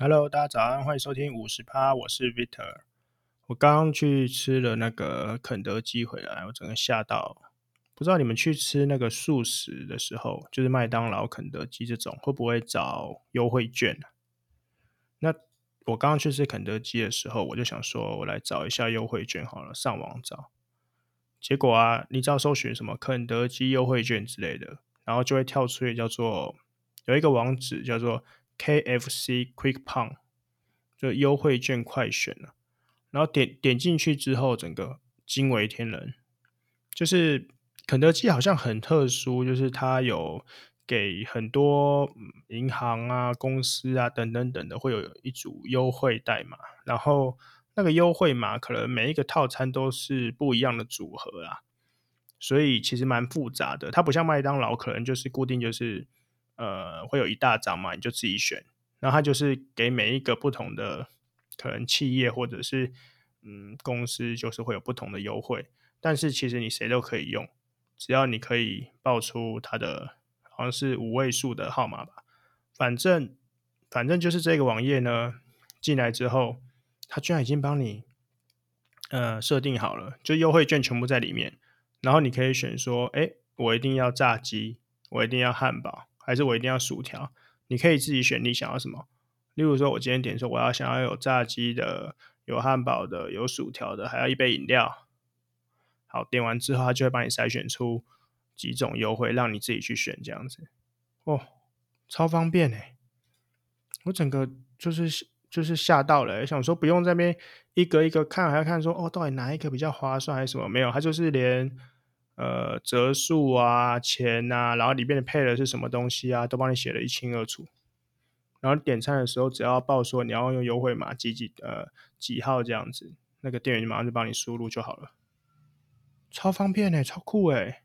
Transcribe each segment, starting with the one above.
Hello，大家早安，欢迎收听五十趴，我是 Vitor。我刚刚去吃了那个肯德基回来，我整个吓到。不知道你们去吃那个素食的时候，就是麦当劳、肯德基这种，会不会找优惠券？那我刚刚去吃肯德基的时候，我就想说，我来找一下优惠券好了，上网找。结果啊，你知道搜寻什么肯德基优惠券之类的，然后就会跳出一个叫做有一个网址叫做。KFC QuickPong 就优惠券快选了，然后点点进去之后，整个惊为天人。就是肯德基好像很特殊，就是它有给很多银行啊、公司啊等等等的，会有一组优惠代码。然后那个优惠码可能每一个套餐都是不一样的组合啦，所以其实蛮复杂的。它不像麦当劳，可能就是固定就是。呃，会有一大张嘛，你就自己选。然后它就是给每一个不同的可能企业或者是嗯公司，就是会有不同的优惠。但是其实你谁都可以用，只要你可以报出它的好像是五位数的号码吧。反正反正就是这个网页呢，进来之后，它居然已经帮你呃设定好了，就优惠券全部在里面。然后你可以选说，哎，我一定要炸鸡，我一定要汉堡。还是我一定要薯条？你可以自己选你想要什么。例如说，我今天点说我要想要有炸鸡的、有汉堡的、有薯条的，还要一杯饮料。好，点完之后，他就会帮你筛选出几种优惠，让你自己去选这样子。哦，超方便哎！我整个就是就是吓到了，想说不用在那边一个一个看，还要看说哦，到底哪一个比较划算还是什么？没有，他就是连。呃，折数啊，钱、啊，然后里面的配的是什么东西啊，都帮你写得一清二楚。然后点餐的时候，只要报说你要用优惠码几几呃几号这样子，那个店员马上就帮你输入就好了，超方便哎，超酷哎。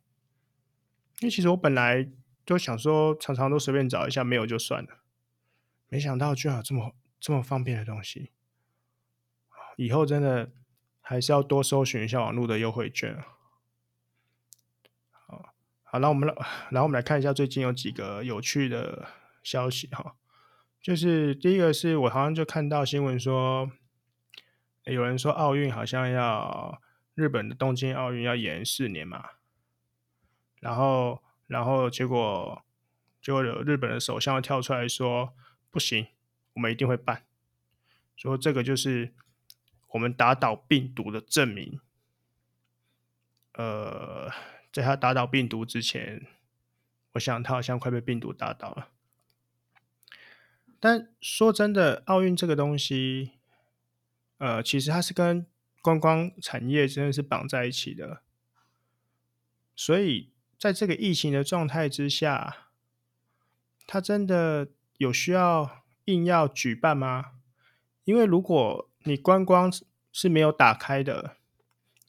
因为其实我本来就想说，常常都随便找一下，没有就算了，没想到居然有这么这么方便的东西。以后真的还是要多搜寻一下网络的优惠券啊。好，那我们来，然后我们来看一下最近有几个有趣的消息哈。就是第一个是我好像就看到新闻说，有人说奥运好像要日本的东京奥运要延四年嘛，然后然后结果结果有日本的首相跳出来说不行，我们一定会办，说这个就是我们打倒病毒的证明，呃。在他打倒病毒之前，我想他好像快被病毒打倒了。但说真的，奥运这个东西，呃，其实它是跟观光产业真的是绑在一起的。所以在这个疫情的状态之下，它真的有需要硬要举办吗？因为如果你观光是没有打开的。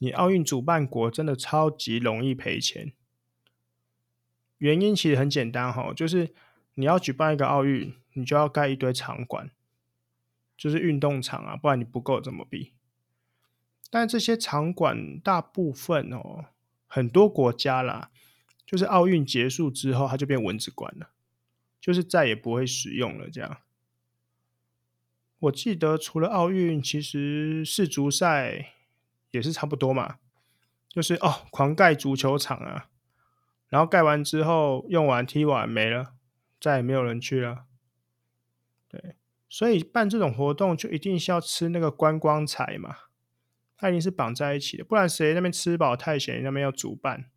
你奥运主办国真的超级容易赔钱，原因其实很简单哈，就是你要举办一个奥运，你就要盖一堆场馆，就是运动场啊，不然你不够怎么比？但这些场馆大部分哦，很多国家啦，就是奥运结束之后，它就变蚊子馆了，就是再也不会使用了。这样，我记得除了奥运，其实世足赛。也是差不多嘛，就是哦，狂盖足球场啊，然后盖完之后用完踢完没了，再也没有人去了。对，所以办这种活动就一定是要吃那个观光财嘛，它一定是绑在一起的，不然谁那边吃饱太闲，那边要主办。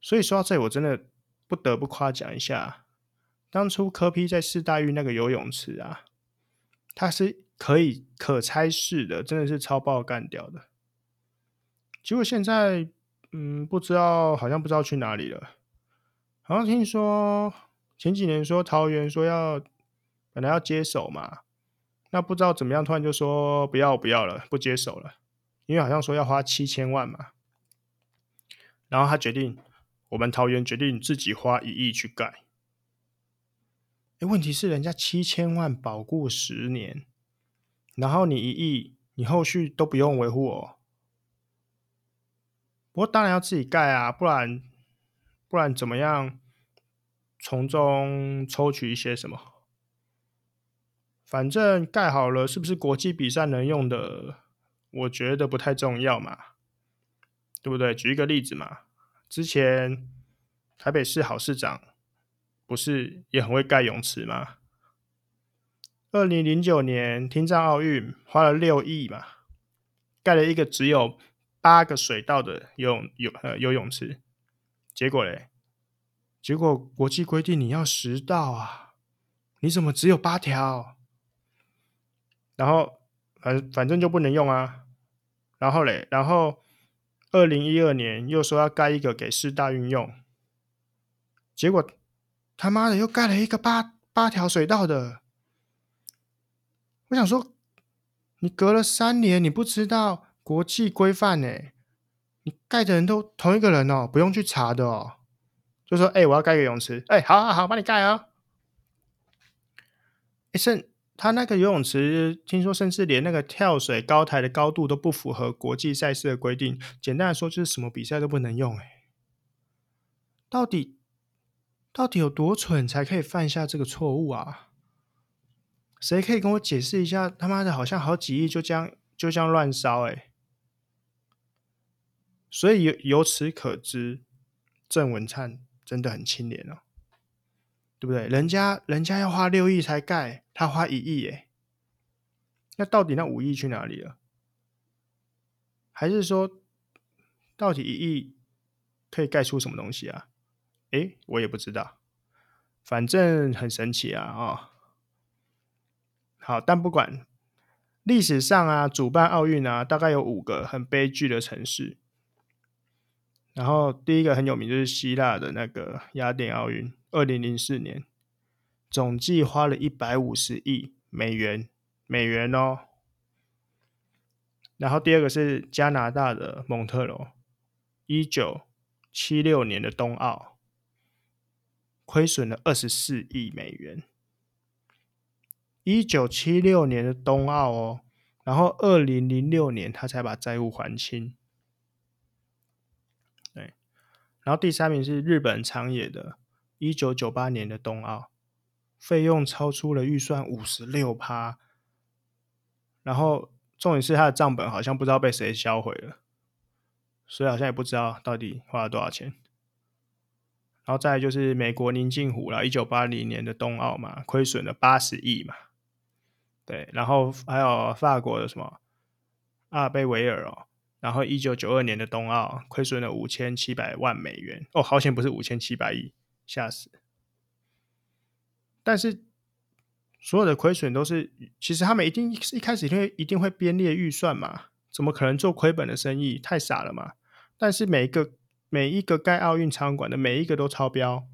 所以说到这里，我真的不得不夸奖一下，当初柯 P 在世大运那个游泳池啊，它是。可以可拆式的，真的是超爆干掉的。结果现在，嗯，不知道，好像不知道去哪里了。好像听说前几年说桃园说要本来要接手嘛，那不知道怎么样，突然就说不要不要了，不接手了，因为好像说要花七千万嘛。然后他决定，我们桃园决定自己花一亿去盖。哎，问题是人家七千万保固十年。然后你一亿，你后续都不用维护哦。不过当然要自己盖啊，不然不然怎么样从中抽取一些什么？反正盖好了，是不是国际比赛能用的？我觉得不太重要嘛，对不对？举一个例子嘛，之前台北市好市长不是也很会盖泳池吗？二零零九年听障奥运花了六亿嘛，盖了一个只有八个水道的游泳游呃游泳池，结果嘞？结果国际规定你要十道啊，你怎么只有八条？然后反反正就不能用啊，然后嘞，然后二零一二年又说要盖一个给四大运用，结果他妈的又盖了一个八八条水道的。我想说，你隔了三年你不知道国际规范呢？你盖的人都同一个人哦，不用去查的哦，就说哎、我要盖个泳池，哎、好好好，帮你盖啊、哦。哎、甚。他那个游泳池，听说甚至连那个跳水高台的高度都不符合国际赛事的规定。简单来说，就是什么比赛都不能用。哎，到底到底有多蠢才可以犯下这个错误啊？谁可以跟我解释一下？他妈的，好像好几亿就这样就这样乱烧哎！所以由由此可知，郑文灿真的很清廉哦。对不对？人家人家要花六亿才盖，他花一亿诶。那到底那五亿去哪里了？还是说，到底一亿可以盖出什么东西啊？诶，我也不知道。反正很神奇啊！哦，好，但不管历史上啊，主办奥运啊，大概有五个很悲剧的城市。然后第一个很有名就是希腊的那个雅典奥运。二零零四年，总计花了一百五十亿美元，美元哦。然后第二个是加拿大的蒙特罗，一九七六年的冬奥，亏损了二十四亿美元。一九七六年的冬奥哦，然后二零零六年他才把债务还清。对，然后第三名是日本长野的。一九九八年的冬奥，费用超出了预算五十六趴，然后重点是他的账本好像不知道被谁销毁了，所以好像也不知道到底花了多少钱。然后再就是美国宁静湖了，一九八零年的冬奥嘛，亏损了八十亿嘛，对，然后还有法国的什么阿尔卑维尔哦，然后一九九二年的冬奥亏损了五千七百万美元哦，好险不是五千七百亿。吓死！但是所有的亏损都是，其实他们一定一开始一定会一定会编列预算嘛？怎么可能做亏本的生意？太傻了嘛！但是每一个每一个盖奥运场馆的每一个都超标，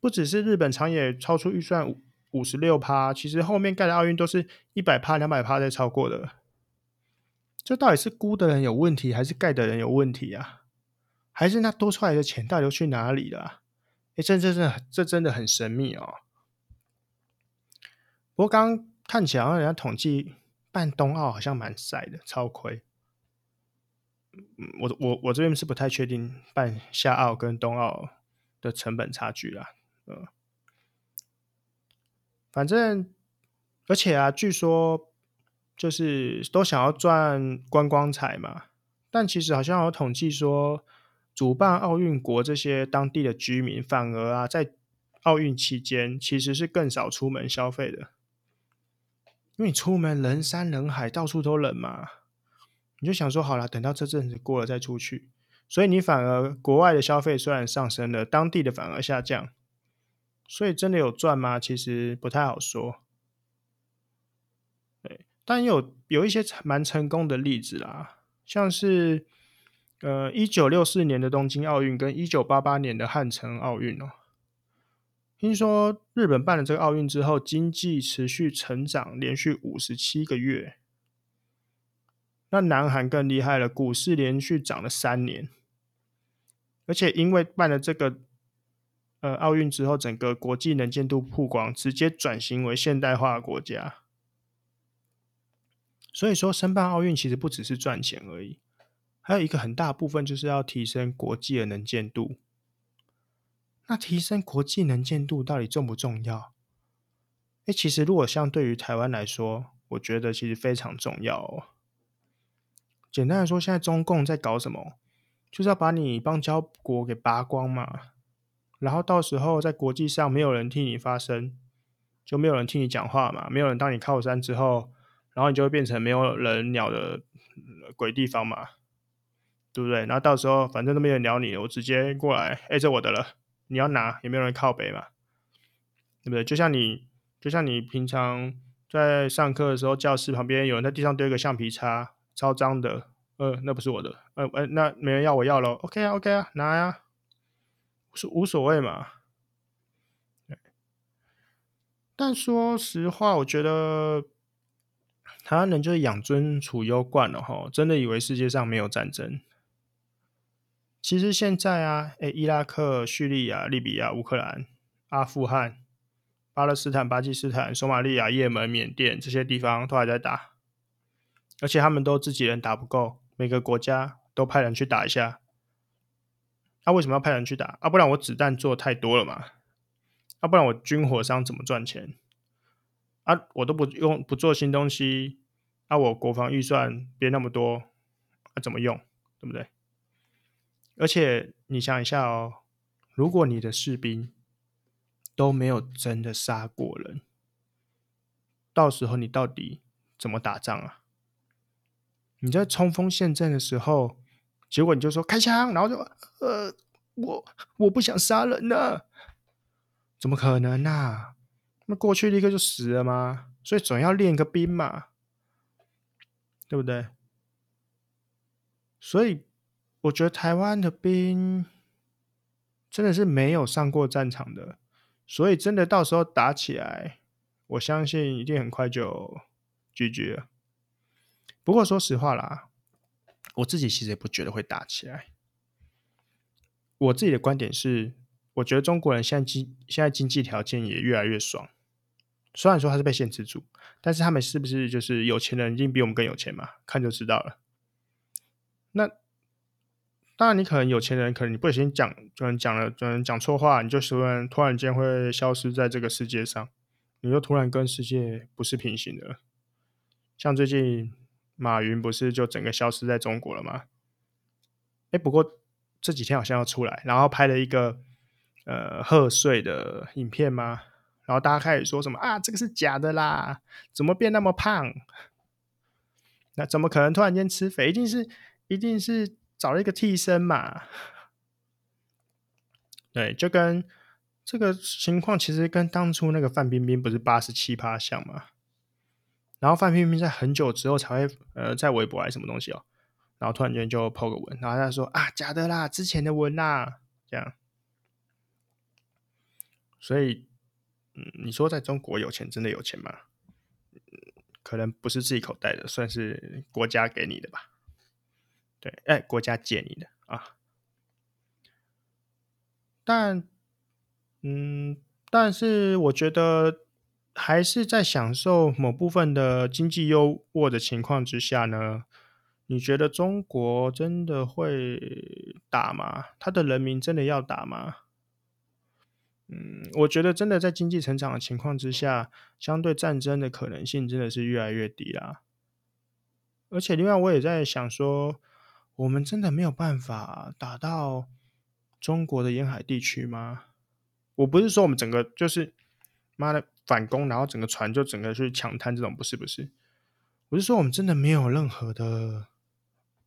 不只是日本长野超出预算五五十六趴，其实后面盖的奥运都是一百趴、两百趴在超过的。这到底是估的人有问题，还是盖的人有问题啊？还是那多出来的钱到底都去哪里了？哎，这这这这真的很神秘哦。不过刚刚看起来，好像人家统计办冬奥好像蛮晒的，超亏。嗯我我我这边是不太确定办夏奥跟冬奥的成本差距啦。嗯，反正而且啊，据说就是都想要赚观光财嘛，但其实好像有统计说。主办奥运国这些当地的居民，反而啊，在奥运期间其实是更少出门消费的，因为你出门人山人海，到处都冷嘛，你就想说好了，等到这阵子过了再出去，所以你反而国外的消费虽然上升了，当地的反而下降，所以真的有赚吗？其实不太好说。对，但有有一些蛮成功的例子啦，像是。呃，一九六四年的东京奥运跟一九八八年的汉城奥运哦，听说日本办了这个奥运之后，经济持续成长，连续五十七个月。那南韩更厉害了，股市连续涨了三年，而且因为办了这个呃奥运之后，整个国际能见度曝光，直接转型为现代化的国家。所以说，申办奥运其实不只是赚钱而已。还有一个很大部分就是要提升国际的能见度。那提升国际能见度到底重不重要？诶，其实如果相对于台湾来说，我觉得其实非常重要哦。简单来说，现在中共在搞什么？就是要把你邦交国给拔光嘛，然后到时候在国际上没有人替你发声，就没有人替你讲话嘛，没有人当你靠山之后，然后你就会变成没有人鸟的鬼地方嘛，对不对？然后到时候反正都没有人鸟你，我直接过来，哎，这我的了，你要拿也没有人靠北嘛，对不对？就像你。就像你平常在上课的时候，教室旁边有人在地上丢一个橡皮擦，超脏的，呃，那不是我的，呃，呃，那没人要我要了，OK 啊，OK 啊，拿呀，啊，是无所谓嘛。但说实话，我觉得台湾人就是养尊处优惯了哈，真的以为世界上没有战争。其实现在啊，诶，伊拉克、叙利亚、利比亚、乌克兰、阿富汗。巴勒斯坦、巴基斯坦、索马利亚、也门、缅甸这些地方都还在打，而且他们都自己人打不够，每个国家都派人去打一下。那、为什么要派人去打？啊，不然我子弹做太多了嘛？啊，不然我军火商怎么赚钱？啊，我都不用不做新东西，啊，我国防预算别那么多，啊，怎么用？对不对？而且你想一下哦，如果你的士兵，都没有真的杀过人，到时候你到底怎么打仗啊？你在冲锋陷阵的时候，结果你就说开枪，然后就呃，我我不想杀人呢，怎么可能啊？那过去立刻就死了吗？所以总要练个兵嘛，对不对？所以我觉得台湾的兵真的是没有上过战场的。所以真的到时候打起来，我相信一定很快就拒绝。不过说实话啦，我自己其实也不觉得会打起来。我自己的观点是，我觉得中国人现在经现在经济条件也越来越爽。虽然说他是被限制住，但是他们是不是就是有钱人一定比我们更有钱嘛？看就知道了。那。当然，你可能有钱人，可能你不小心讲，可能讲了，可能讲错话，你就突然突然间会消失在这个世界上，你就突然跟世界不是平行的。像最近马云不是就整个消失在中国了吗？哎，不过这几天好像要出来，然后拍了一个呃贺岁的影片吗？然后大家开始说什么啊，这个是假的啦，怎么变那么胖？那怎么可能突然间吃肥？一定是，一定是。找了一个替身嘛，对，就跟这个情况其实跟当初那个范冰冰不是八十七趴像吗，然后范冰冰在很久之后才会呃在微博还是什么东西哦，然后突然间就 po 个文，然后他说啊假的啦，之前的文啦，这样，所以嗯，你说在中国有钱真的有钱吗？可能不是自己口袋的，算是国家给你的吧。对，哎，国家借你的啊，但，嗯，但是我觉得还是在享受某部分的经济优渥的情况之下呢，你觉得中国真的会打吗？他的人民真的要打吗？嗯，我觉得真的在经济成长的情况之下，相对战争的可能性真的是越来越低啦。而且另外我也在想说。我们真的没有办法打到中国的沿海地区吗？我不是说我们整个就是妈的反攻，然后整个船就整个去抢滩这种，不是不是。我是说我们真的没有任何的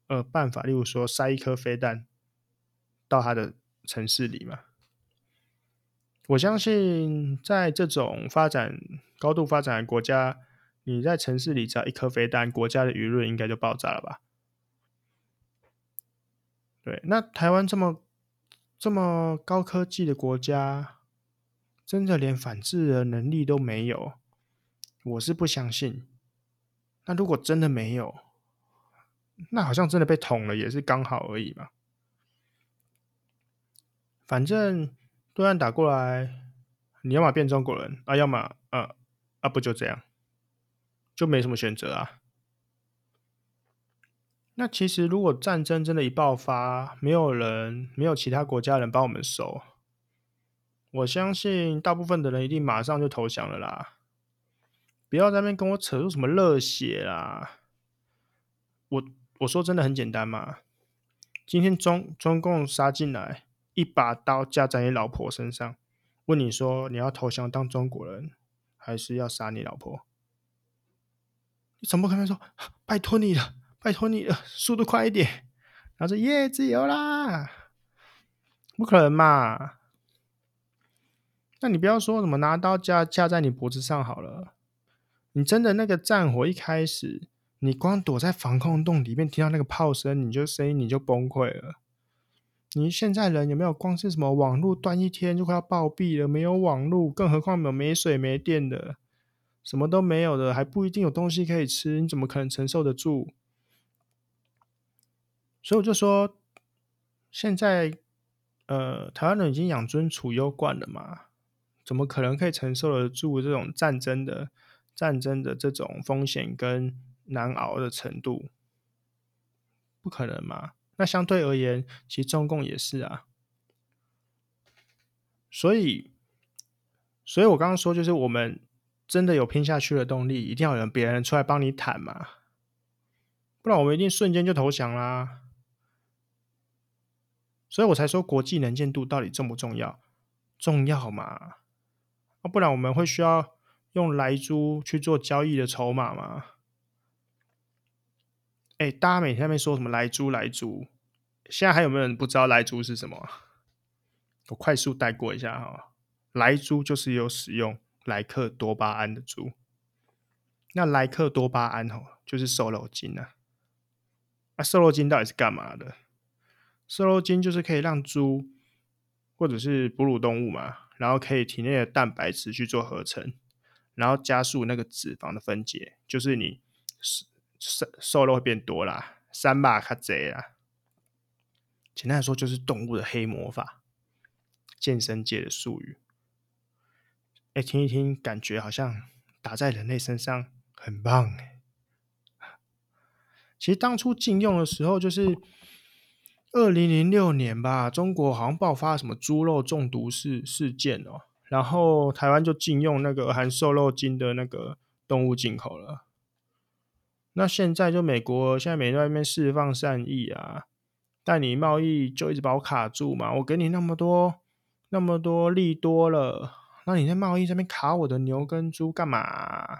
呃办法，例如说塞一颗飞弹到他的城市里嘛。我相信在这种发展高度发展的国家，你在城市里只要一颗飞弹，国家的舆论应该就爆炸了吧。对，那台湾这么这么高科技的国家，真的连反制的能力都没有，我是不相信。那如果真的没有，那好像真的被捅了，也是刚好而已嘛。反正对岸打过来，你要么变中国人啊，要么啊啊不就这样，就没什么选择啊。那其实，如果战争真的一爆发，没有人，没有其他国家人帮我们守，我相信大部分的人一定马上就投降了啦。不要在那边跟我扯出什么热血啦。我我说真的很简单嘛，今天中中共杀进来，一把刀架在你老婆身上，问你说你要投降当中国人，还是要杀你老婆？你怎么可能说拜托你了，拜托你了，速度快一点？然后说耶，自由啦，不可能嘛？那你不要说什么拿刀架架在你脖子上好了，你真的那个战火一开始，你光躲在防空洞里面，听到那个炮声，你就声音你就崩溃了。你现在人有没有光是什么网络断一天就快要暴毙了？没有网络，更何况没有没水没电的，什么都没有的，还不一定有东西可以吃，你怎么可能承受得住？所以我就说，现在呃，台湾人已经养尊处优惯了嘛。怎么可能可以承受得住这种战争的战争的这种风险跟难熬的程度？不可能嘛？那相对而言，其实中共也是啊。所以，所以我刚刚说，就是我们真的有拼下去的动力，一定要有别人出来帮你坦嘛，不然我们一定瞬间就投降啦。所以我才说国际能见度到底重不重要？重要嘛？啊，不然我们会需要用来猪去做交易的筹码吗？哎，大家每天在那边说什么来猪来猪，现在还有没有人不知道来猪是什么？我快速带过一下哈，来猪就是有使用莱克多巴胺的猪。那莱克多巴胺哦，就是瘦肉精啊。瘦肉精到底是干嘛的？瘦肉精就是可以让猪或者是哺乳动物嘛。然后可以体内的蛋白质去做合成，然后加速那个脂肪的分解，就是你瘦瘦肉会变多啦，三八卡贼啦。简单来说，就是动物的黑魔法，健身界的术语。哎，听一听，感觉好像打在人类身上很棒哎。其实当初禁用的时候，就是。二零零六年吧，中国好像爆发什么猪肉中毒事事件哦，然后台湾就禁用那个含瘦肉精的那个动物进口了。那现在就美国现在美国那边释放善意啊，但你贸易就一直把我卡住嘛，我给你那么多那么多利多了，那你在贸易这边卡我的牛跟猪干嘛？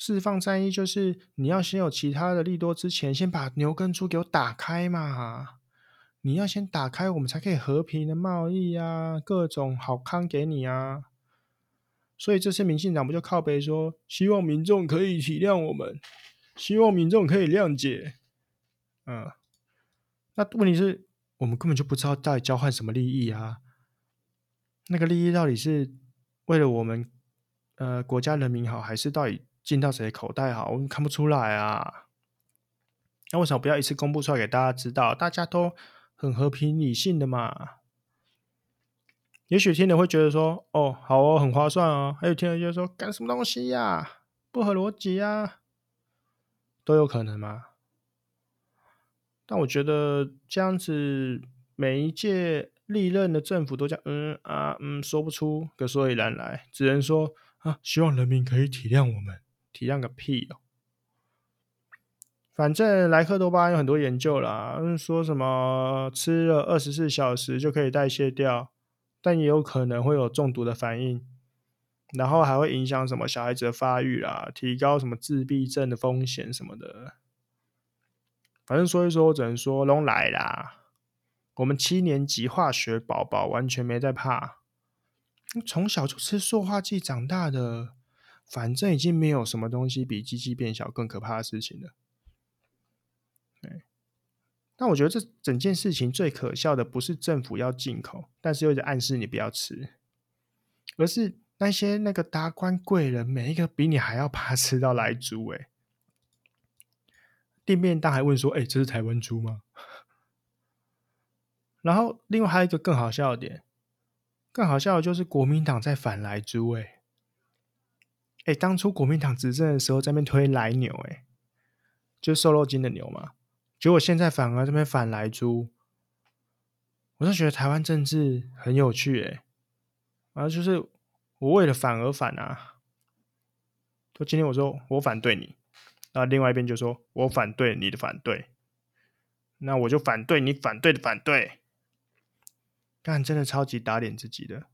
释放善意就是你要先有其他的利多之前，先把牛跟猪给我打开嘛。你要先打开，我们才可以和平的贸易啊，各种好康给你啊。所以这次民进党不就靠北说，希望民众可以体谅我们，希望民众可以谅解。嗯，那问题是我们根本就不知道到底交换什么利益啊。那个利益到底是为了我们呃国家人民好，还是到底？进到谁的口袋好？我们看不出来啊。那为什么不要一次公布出来给大家知道？大家都很和平理性的嘛。也许听人会觉得说：“哦，好哦，很划算哦。”还有听人就说：“干什么东西呀、不合逻辑啊！”都有可能嘛。但我觉得这样子，每一届历任的政府都讲：“嗯啊嗯，说不出个所以然来，只能说啊，希望人民可以体谅我们。”体谅个屁哦！反正莱克多巴胺有很多研究啦，说什么吃了二十四小时就可以代谢掉，但也有可能会有中毒的反应，然后还会影响什么小孩子的发育啦，提高什么自闭症的风险什么的。反正说一说，我只能说龙来啦。我们七年级化学宝宝完全没在怕，从小就吃塑化剂长大的。反正已经没有什么东西比机器变小更可怕的事情了。但我觉得这整件事情最可笑的不是政府要进口，但是又在暗示你不要吃，而是那些那个达官贵人，每一个比你还要怕吃到来猪哎。店面当还问说：“哎，这是台湾猪吗？”然后另外还有一个更好笑的点，更好笑的就是国民党在反来猪哎。哎，当初国民党执政的时候，在那边推莱牛，哎，就是瘦肉精的牛嘛。结果现在反而这边反莱猪，我就觉得台湾政治很有趣，哎，然后就是我为了反而反啊。就今天我说我反对你，那另外一边就说我反对你的反对，那我就反对你反对的反对。但，真的超级打脸自己的。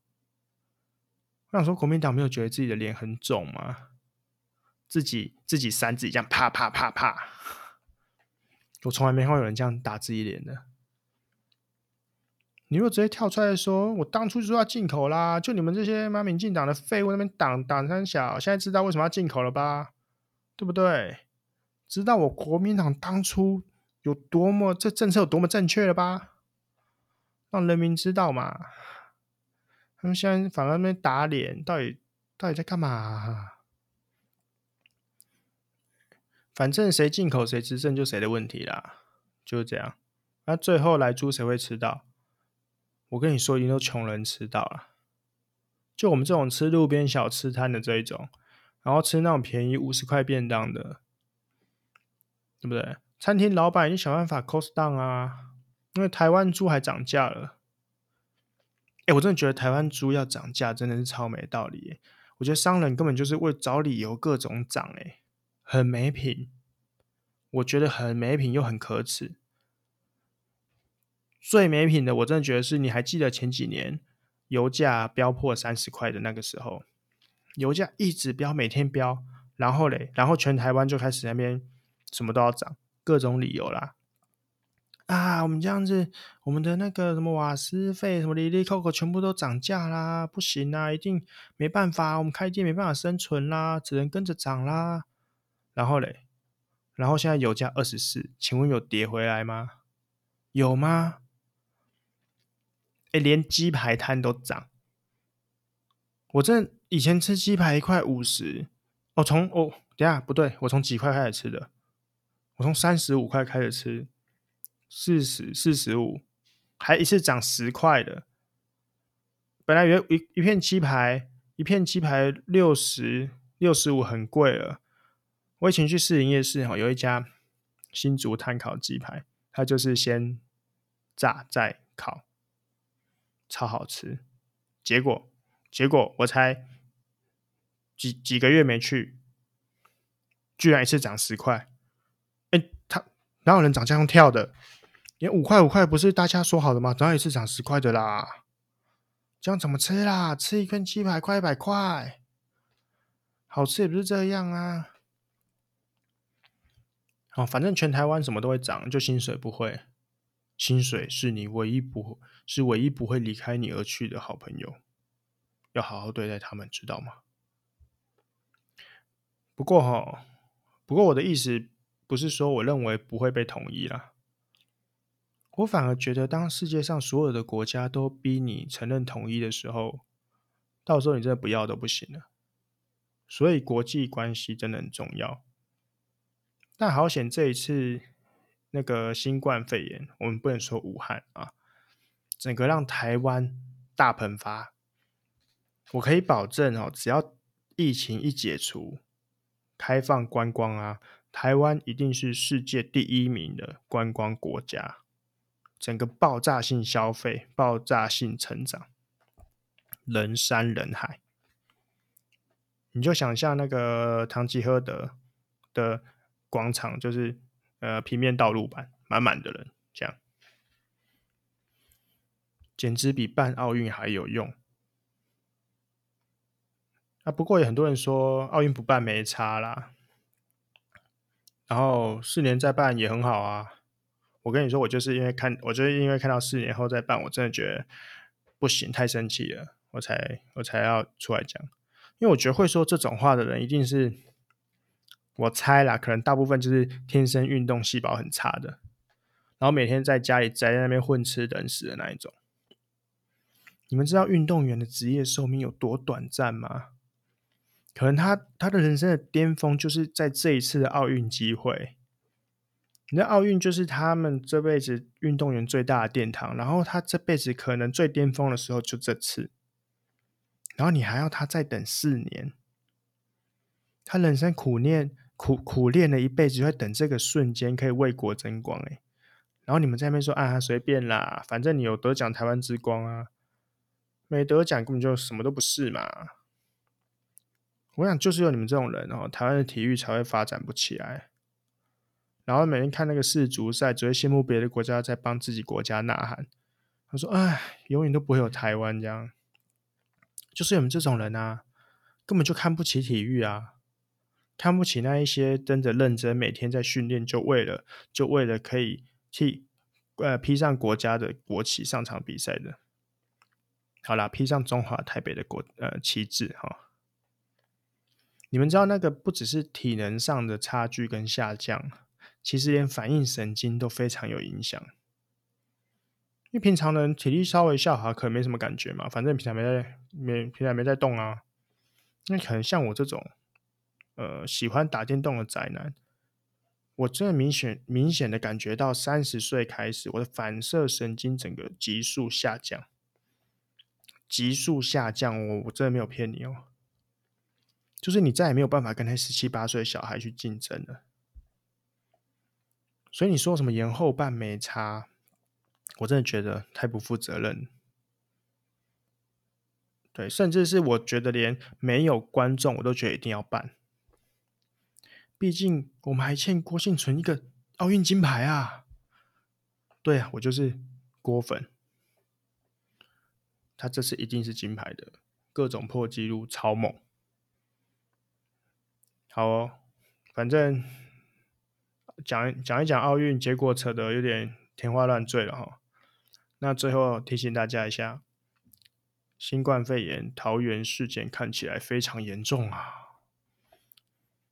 我想说，国民党没有觉得自己的脸很肿吗？自己自己扇自己这样啪啪啪啪。我从来没看过有人这样打自己脸的。你如果直接跳出来说，我当初就说要进口啦，就你们这些妈民进党的废物那边挡挡三小，现在知道为什么要进口了吧？对不对？知道我国民党当初有多么这政策有多么正确了吧？让人民知道嘛。他们现在反而那边打脸，到底到底在干嘛？反正谁进口谁执政就谁的问题啦，就是这样。那最后来猪谁会吃到？我跟你说，一定都穷人吃到了。就我们这种吃路边小吃摊的这一种，然后吃那种便宜五十块便当的，对不对？餐厅老板，你想办法 cost down 啊！因为台湾猪还涨价了。哎，我真的觉得台湾猪要涨价真的是超没道理。我觉得商人根本就是为找理由各种涨，哎，很没品。我觉得很没品又很可耻。最没品的，我真的觉得是，你还记得前几年油价飙破三十块的那个时候，油价一直飙，每天飙，然后嘞，然后全台湾就开始那边什么都要涨，各种理由啦。啊，我们这样子，我们的那个什么瓦斯费、什么哩哩扣扣全部都涨价啦，不行啦，一定没办法，我们开店没办法生存啦，只能跟着涨啦。然后嘞，然后现在油价二十四，请问有跌回来吗？有吗？连鸡排摊都涨，我这以前吃鸡排一块五十，我从哦，等下不对，我从几块开始吃的，我从三十五块开始吃，四十、四十五，还一次涨十块的。本来以为一一片鸡排，一片鸡排六十、六十五很贵了。我以前去士林夜市哈，有一家新竹炭烤鸡排，它就是先炸再烤。超好吃，结果结果我才几几个月没去，居然一次涨十块！哎，他哪有人涨这样跳的？连五块五块不是大家说好的吗？哪有一次涨十块的啦？这样怎么吃啦？吃一根鸡排快一百块，好吃也不是这样啊！哦，反正全台湾什么都会涨，就薪水不会。薪水是你唯一不，是唯一不会离开你而去的好朋友，要好好对待他们，知道吗？不过哈，不过我的意思不是说我认为不会被统一啦，我反而觉得当世界上所有的国家都逼你承认统一的时候，到时候你真的不要都不行了。所以国际关系真的很重要，但好险这一次。那个新冠肺炎，我们不能说武汉啊，整个让台湾大喷发。我可以保证哦，只要疫情一解除，开放观光啊，台湾一定是世界第一名的观光国家。整个爆炸性消费，爆炸性成长，人山人海。你就想象那个唐吉诃德的广场，就是。呃，平面道路版，满满的人，这样，简直比办奥运还有用。啊，不过有很多人说奥运不办没差啦，然后四年再办也很好啊。我跟你说，我就是因为看，我就是因为看到四年后再办，我真的觉得不行，太生气了，我才我才要出来讲，因为我觉得会说这种话的人一定是。我猜啦，可能大部分就是天生运动细胞很差的，然后每天在家里宅在那边混吃等死的那一种。你们知道运动员的职业寿命有多短暂吗？可能他他的人生的巅峰就是在这一次的奥运机会。你的奥运就是他们这辈子运动员最大的殿堂，然后他这辈子可能最巅峰的时候就这次，然后你还要他再等四年，他人生苦练。苦苦练了一辈子，就会等这个瞬间可以为国争光哎。然后你们在那边说啊，随便啦，反正你有得奖台湾之光啊，没得奖根本就什么都不是嘛。我想就是有你们这种人哦，台湾的体育才会发展不起来。然后每天看那个世足赛，只会羡慕别的国家在帮自己国家呐喊。他说：“哎，永远都不会有台湾这样。”就是你们这种人啊，根本就看不起体育啊，看不起那一些真的认真每天在训练，就为了就为了可以替呃披上国家的国旗上场比赛的。好啦，披上中华台北的国呃旗帜哈。你们知道那个不只是体能上的差距跟下降，其实连反应神经都非常有影响。因为平常人体力稍微下滑，可能没什么感觉嘛，反正平常没在没平常没在动啊。那可能像我这种呃喜欢打电动的宅男，我真的明显明显的感觉到三十岁开始，我的反射神经整个急速下降。急速下降，我我真的没有骗你哦，就是你再也没有办法跟那十七八岁的小孩去竞争了。所以你说什么延后办没差，我真的觉得太不负责任。对，甚至是我觉得连没有观众我都觉得一定要办，毕竟我们还欠郭婞淳一个奥运金牌啊。对啊，我就是郭粉。他这次一定是金牌的，各种破纪录，超猛。好哦，反正讲讲一讲奥运，结果扯得有点天花乱坠了哈。那最后提醒大家一下，新冠肺炎桃园事件看起来非常严重啊。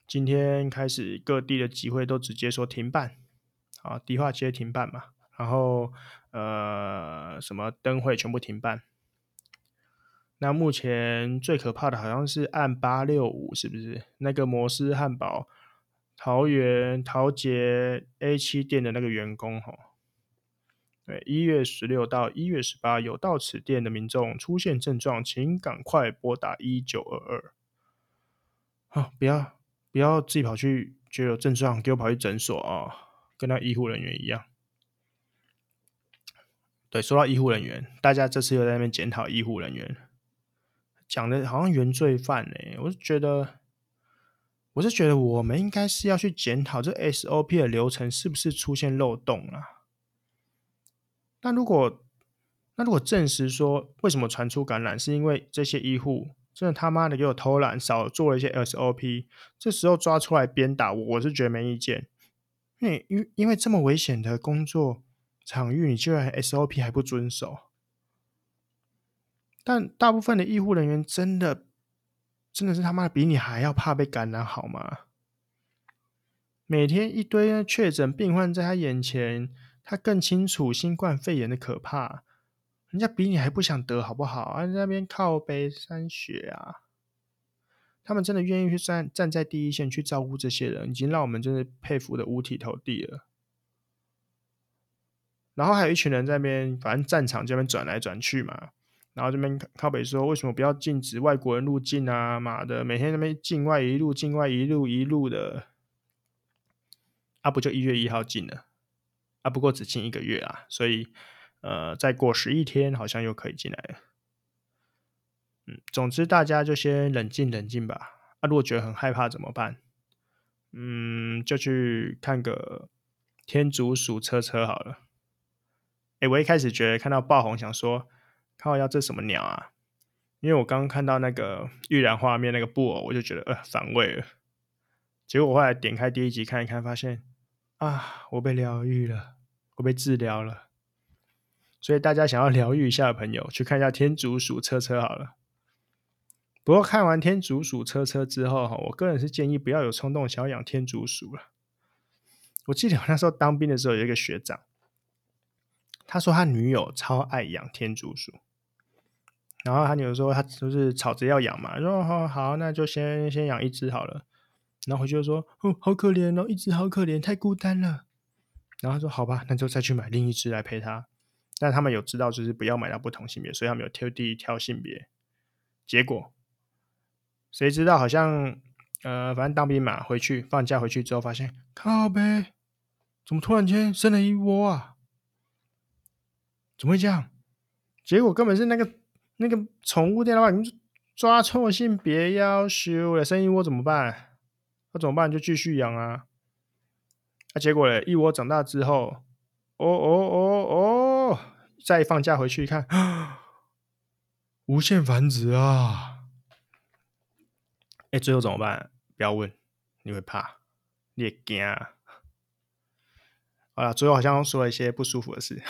今天开始各地的集会都直接说停办，啊，迪化街停办嘛，然后呃，什么灯会全部停办。那目前最可怕的好像是案八六五，是不是？那个摩斯汉堡桃园桃捷 A 七店的那个员工哈，对，一月十六到一月十八有到此店的民众出现症状，请赶快拨打一九二二。啊，不要不要自己跑去就有症状，给我跑去诊所啊，跟那医护人员一样。对，说到医护人员，大家这次又在那边检讨医护人员。讲的好像原罪犯呢，我是觉得，我是觉得我们应该是要去检讨这 SOP 的流程是不是出现漏洞啊？那如果那如果证实说为什么传出感染，是因为这些医护真的他妈的给我偷懒，少做了一些 SOP，这时候抓出来鞭打我，我是觉得没意见。因为因因为这么危险的工作场域，你居然 SOP 还不遵守。但大部分的医护人员真的，真的是他妈比你还要怕被感染好吗？每天一堆确诊病患在他眼前，他更清楚新冠肺炎的可怕。人家比你还不想得好不好？啊，那边靠北山雪啊，他们真的愿意去站站在第一线去照顾这些人，已经让我们真的佩服的五体投地了。然后还有一群人在那边，反正战场这边转来转去嘛。然后这边靠北说，为什么不要禁止外国人入境啊？妈的，每天那边境外一路、境外一路、一路的，啊，不就一月一号进了？啊，不过只进一个月啊，所以呃，再过十一天好像又可以进来了。嗯，总之大家就先冷静冷静吧。啊，如果觉得很害怕怎么办？嗯，就去看个天竺鼠车车好了。诶，我一开始觉得看到爆红，想说。靠腰，这什么鸟啊？因为我刚刚看到那个预览画面那个布偶，我就觉得呃反胃了。结果我后来点开第一集看一看，发现啊，我被疗愈了，我被治疗了。所以大家想要疗愈一下的朋友，去看一下《天竺鼠车车》好了。不过看完《天竺鼠车车》之后，哈，我个人是建议不要有冲动想要养天竺鼠了。我记得我那时候当兵的时候，有一个学长。他说他女友超爱养天竺鼠，然后他女儿说他就是吵着要养嘛，说好好，那就先先养一只好了。然后回去就说哦，好可怜哦，一只好可怜，太孤单了。然后他说好吧，那就再去买另一只来陪他。但他们有知道就是不要买到不同性别，所以他们有特地挑性别。结果谁知道好像呃，反正当兵嘛，回去放假回去之后发现靠呗，怎么突然间生了一窝啊？怎么会这样？结果根本是那个那个宠物店老板抓错性别要修了，生一窝怎么办？那怎么办？就继续养啊。那、结果嘞，一窝长大之后，哦哦哦哦，再放假回去一看，无限繁殖啊！哎，最后怎么办？不要问，你会怕，你也惊啊。好了，最后好像说了一些不舒服的事。